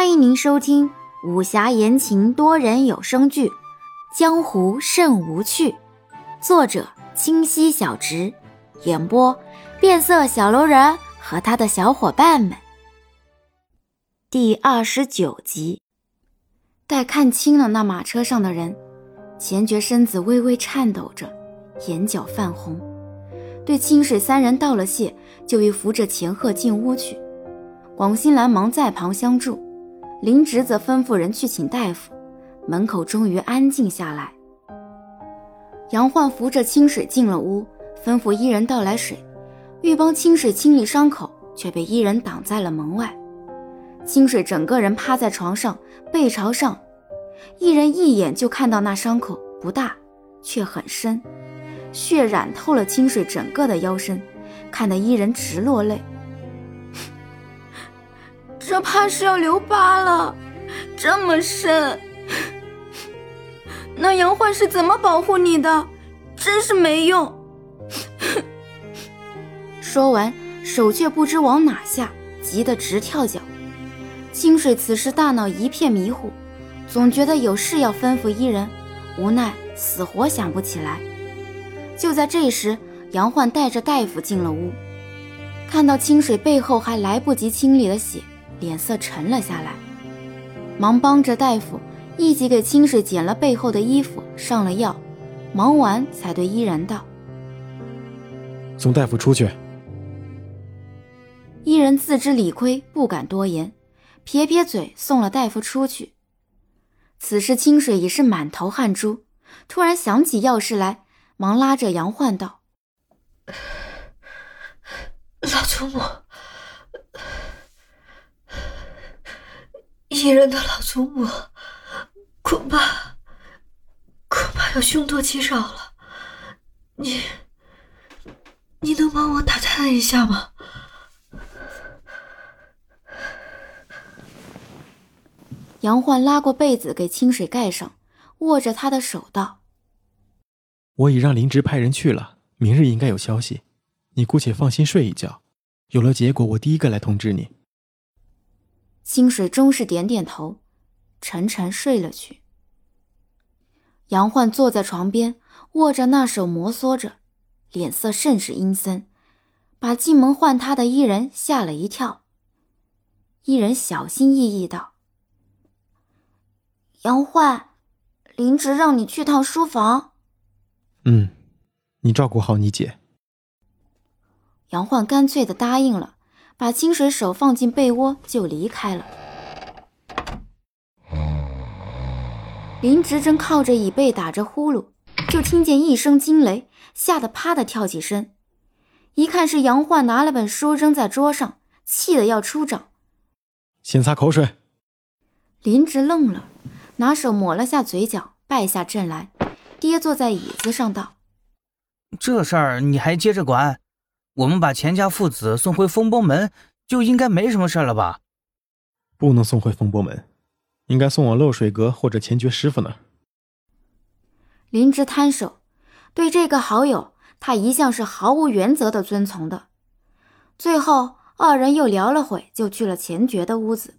欢迎您收听武侠言情多人有声剧《江湖甚无趣》，作者清溪小直，演播变色小楼人和他的小伙伴们。第二十九集，待看清了那马车上的人，钱觉身子微微颤抖着，眼角泛红，对清水三人道了谢，就欲扶着钱鹤进屋去。广兴兰忙在旁相助。林直则吩咐人去请大夫，门口终于安静下来。杨焕扶着清水进了屋，吩咐伊人倒来水，欲帮清水清理伤口，却被伊人挡在了门外。清水整个人趴在床上，背朝上，伊人一眼就看到那伤口不大，却很深，血染透了清水整个的腰身，看得伊人直落泪。这怕是要留疤了，这么深。那杨焕是怎么保护你的？真是没用。说完，手却不知往哪下，急得直跳脚。清水此时大脑一片迷糊，总觉得有事要吩咐伊人，无奈死活想不起来。就在这时，杨焕带着大夫进了屋，看到清水背后还来不及清理的血。脸色沉了下来，忙帮着大夫一起给清水剪了背后的衣服，上了药。忙完才对依然道：“送大夫出去。”伊人自知理亏，不敢多言，撇撇嘴，送了大夫出去。此时清水已是满头汗珠，突然想起要事来，忙拉着杨焕道：“老祖母。”伊人的老祖母，恐怕恐怕要凶多吉少了。你你能帮我打探一下吗？杨焕拉过被子给清水盖上，握着他的手道：“我已让林直派人去了，明日应该有消息。你姑且放心睡一觉，有了结果，我第一个来通知你。”清水终是点点头，沉沉睡了去。杨焕坐在床边，握着那手摩挲着，脸色甚是阴森，把进门唤他的伊人吓了一跳。伊人小心翼翼道：“杨焕，林植让你去趟书房。”“嗯，你照顾好你姐。”杨焕干脆的答应了。把清水手放进被窝，就离开了。林直正靠着椅背打着呼噜，就听见一声惊雷，吓得啪的跳起身。一看是杨焕拿了本书扔在桌上，气得要出掌。先擦口水。林直愣了，拿手抹了下嘴角，败下阵来，跌坐在椅子上道：“这事儿你还接着管？”我们把钱家父子送回风波门，就应该没什么事了吧？不能送回风波门，应该送往漏水阁或者钱爵师傅那儿。林芝摊手，对这个好友，他一向是毫无原则的遵从的。最后，二人又聊了会，就去了钱爵的屋子。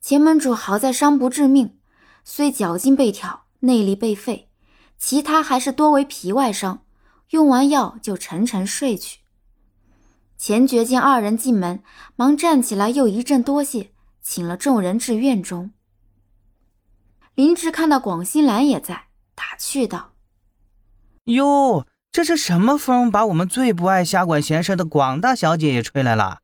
钱门主好在伤不致命，虽脚筋被挑，内力被废，其他还是多为皮外伤。用完药就沉沉睡去。钱觉见二人进门，忙站起来，又一阵多谢，请了众人至院中。林芝看到广兴兰也在，打趣道：“哟，这是什么风，把我们最不爱瞎管闲事的广大小姐也吹来了？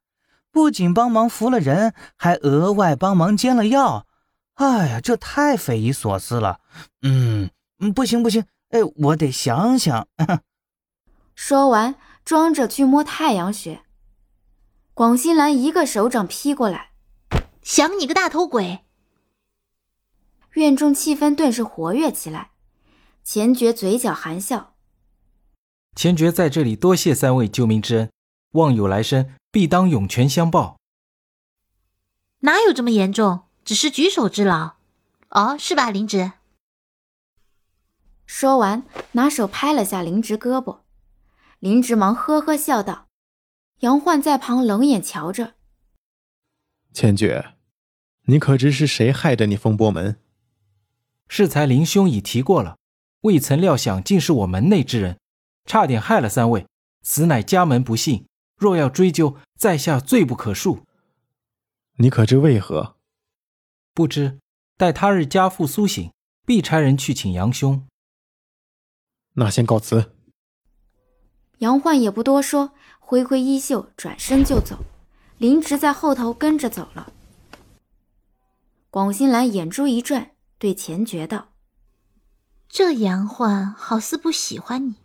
不仅帮忙扶了人，还额外帮忙煎了药。哎呀，这太匪夷所思了。嗯，不行不行，哎，我得想想。”说完，装着去摸太阳穴。广新兰一个手掌劈过来，想你个大头鬼！院中气氛顿时活跃起来。钱爵嘴角含笑，钱爵在这里多谢三位救命之恩，望有来生必当涌泉相报。哪有这么严重？只是举手之劳。哦，是吧，林直？说完，拿手拍了下林直胳膊。林直忙呵呵笑道：“杨焕在旁冷眼瞧着。千珏，你可知是谁害得你风波门？适才林兄已提过了，未曾料想竟是我门内之人，差点害了三位，此乃家门不幸。若要追究，在下罪不可恕。你可知为何？不知。待他日家父苏醒，必差人去请杨兄。那先告辞。杨焕也不多说，挥挥衣袖，转身就走。林植在后头跟着走了。广兴兰眼珠一转，对钱觉道：“这杨焕好似不喜欢你，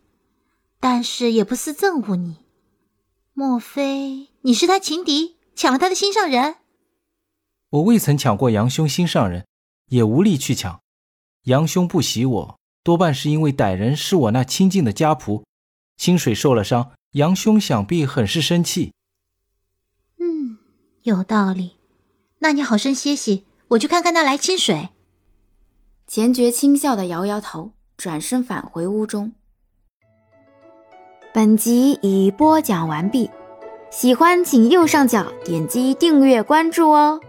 但是也不似憎恶你。莫非你是他情敌，抢了他的心上人？”我未曾抢过杨兄心上人。也无力去抢，杨兄不喜我，多半是因为歹人是我那亲近的家仆，清水受了伤，杨兄想必很是生气。嗯，有道理，那你好生歇息，我去看看那来清水。钱觉轻笑的摇摇头，转身返回屋中。本集已播讲完毕，喜欢请右上角点击订阅关注哦。